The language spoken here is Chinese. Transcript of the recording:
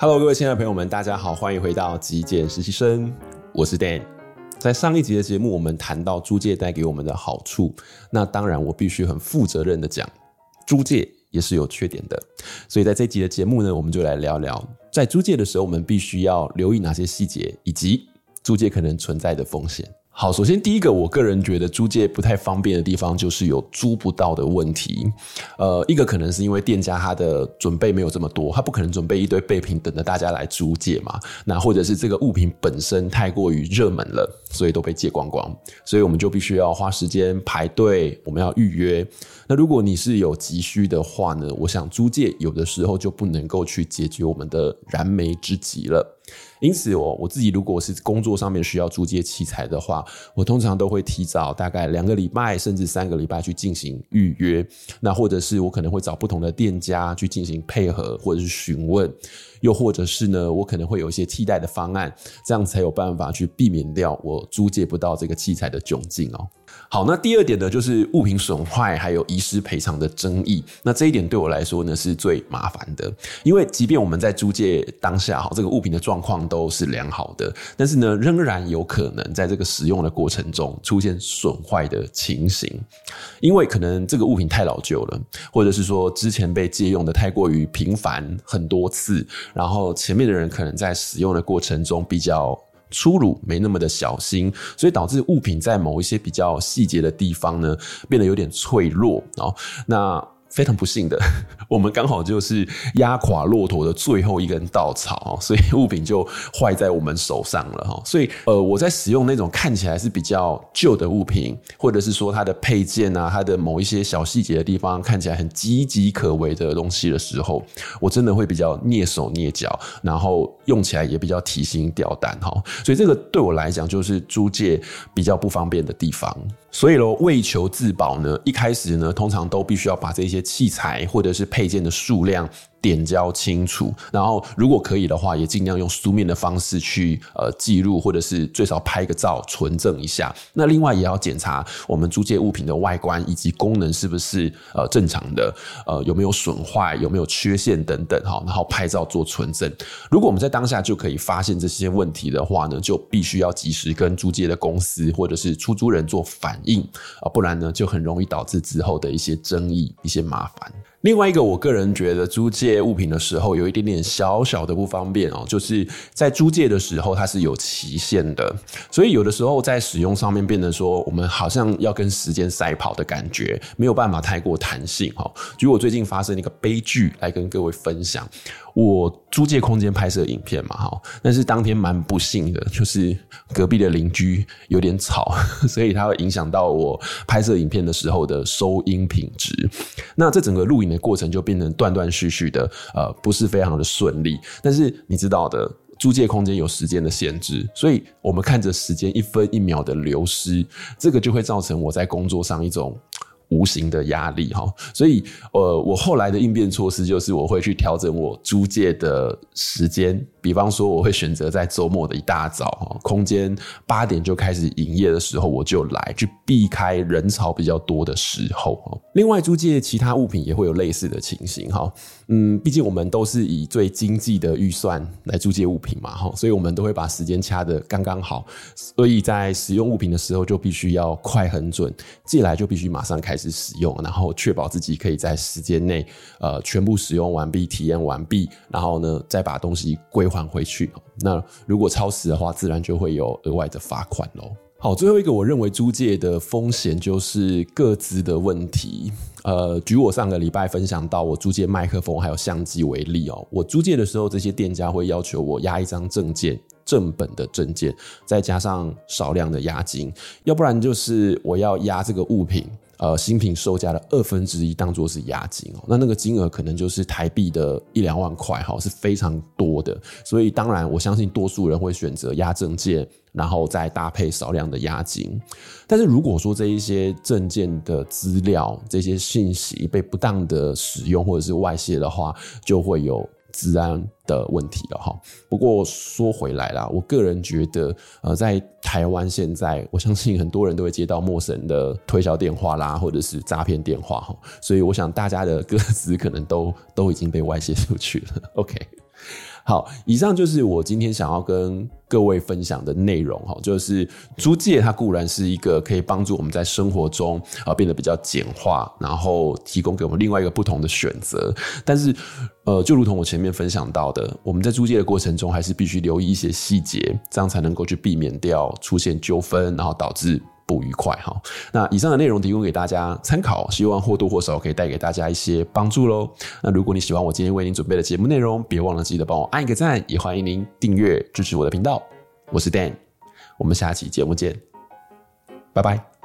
Hello，各位亲爱的朋友们，大家好，欢迎回到极简实习生，我是 Dan。在上一集的节目，我们谈到租借带给我们的好处，那当然我必须很负责任的讲，租借也是有缺点的。所以在这集的节目呢，我们就来聊聊，在租借的时候，我们必须要留意哪些细节，以及租借可能存在的风险。好，首先第一个，我个人觉得租借不太方便的地方，就是有租不到的问题。呃，一个可能是因为店家他的准备没有这么多，他不可能准备一堆备品等着大家来租借嘛。那或者是这个物品本身太过于热门了，所以都被借光光。所以我们就必须要花时间排队，我们要预约。那如果你是有急需的话呢，我想租借有的时候就不能够去解决我们的燃眉之急了。因此，我我自己如果是工作上面需要租借器材的话，我通常都会提早大概两个礼拜甚至三个礼拜去进行预约。那或者是我可能会找不同的店家去进行配合，或者是询问，又或者是呢，我可能会有一些替代的方案，这样才有办法去避免掉我租借不到这个器材的窘境哦。好，那第二点呢，就是物品损坏还有遗失赔偿的争议。那这一点对我来说呢，是最麻烦的，因为即便我们在租借当下，哈，这个物品的状况都是良好的，但是呢，仍然有可能在这个使用的过程中出现损坏的情形，因为可能这个物品太老旧了，或者是说之前被借用的太过于频繁很多次，然后前面的人可能在使用的过程中比较。粗鲁，没那么的小心，所以导致物品在某一些比较细节的地方呢，变得有点脆弱哦。那非常不幸的，我们刚好就是压垮骆驼的最后一根稻草，所以物品就坏在我们手上了哈。所以呃，我在使用那种看起来是比较旧的物品，或者是说它的配件啊，它的某一些小细节的地方看起来很岌岌可危的东西的时候，我真的会比较蹑手蹑脚，然后用起来也比较提心吊胆哈。所以这个对我来讲就是租借比较不方便的地方。所以喽，为求自保呢，一开始呢，通常都必须要把这些器材或者是配件的数量。点交清楚，然后如果可以的话，也尽量用书面的方式去呃记录，或者是最少拍个照存证一下。那另外也要检查我们租借物品的外观以及功能是不是呃正常的，呃有没有损坏，有没有缺陷等等哈，然后拍照做存证。如果我们在当下就可以发现这些问题的话呢，就必须要及时跟租借的公司或者是出租人做反应啊，不然呢就很容易导致之后的一些争议、一些麻烦。另外一个，我个人觉得租借物品的时候有一点点小小的不方便哦，就是在租借的时候它是有期限的，所以有的时候在使用上面变得说我们好像要跟时间赛跑的感觉，没有办法太过弹性哈。举我最近发生一个悲剧来跟各位分享。我租借空间拍摄影片嘛，哈，但是当天蛮不幸的，就是隔壁的邻居有点吵，所以它会影响到我拍摄影片的时候的收音品质。那这整个录影的过程就变成断断续续的，呃，不是非常的顺利。但是你知道的，租借空间有时间的限制，所以我们看着时间一分一秒的流失，这个就会造成我在工作上一种。无形的压力哈，所以呃，我后来的应变措施就是我会去调整我租借的时间。比方说，我会选择在周末的一大早，空间八点就开始营业的时候，我就来去避开人潮比较多的时候。另外，租借其他物品也会有类似的情形哈。嗯，毕竟我们都是以最经济的预算来租借物品嘛，哈，所以我们都会把时间掐得刚刚好。所以在使用物品的时候，就必须要快很准，借来就必须马上开始使用，然后确保自己可以在时间内呃全部使用完毕、体验完毕，然后呢再把东西归还回去，那如果超时的话，自然就会有额外的罚款喽。好，最后一个我认为租借的风险就是各资的问题。呃，举我上个礼拜分享到我租借麦克风还有相机为例哦，我租借的时候，这些店家会要求我押一张证件，正本的证件，再加上少量的押金，要不然就是我要押这个物品。呃，新品售价的二分之一当做是押金哦，那那个金额可能就是台币的一两万块哈，是非常多的。所以当然，我相信多数人会选择押证件，然后再搭配少量的押金。但是如果说这一些证件的资料、这些信息被不当的使用或者是外泄的话，就会有。治安的问题了哈，不过说回来啦，我个人觉得，呃，在台湾现在，我相信很多人都会接到陌生人的推销电话啦，或者是诈骗电话哈，所以我想大家的歌词可能都 都已经被外泄出去了。OK。好，以上就是我今天想要跟各位分享的内容哈，就是租借它固然是一个可以帮助我们在生活中啊变得比较简化，然后提供给我们另外一个不同的选择，但是呃，就如同我前面分享到的，我们在租借的过程中还是必须留意一些细节，这样才能够去避免掉出现纠纷，然后导致。不愉快哈，那以上的内容提供给大家参考，希望或多或少可以带给大家一些帮助喽。那如果你喜欢我今天为您准备的节目内容，别忘了记得帮我按一个赞，也欢迎您订阅支持我的频道。我是 Dan，我们下期节目见，拜拜。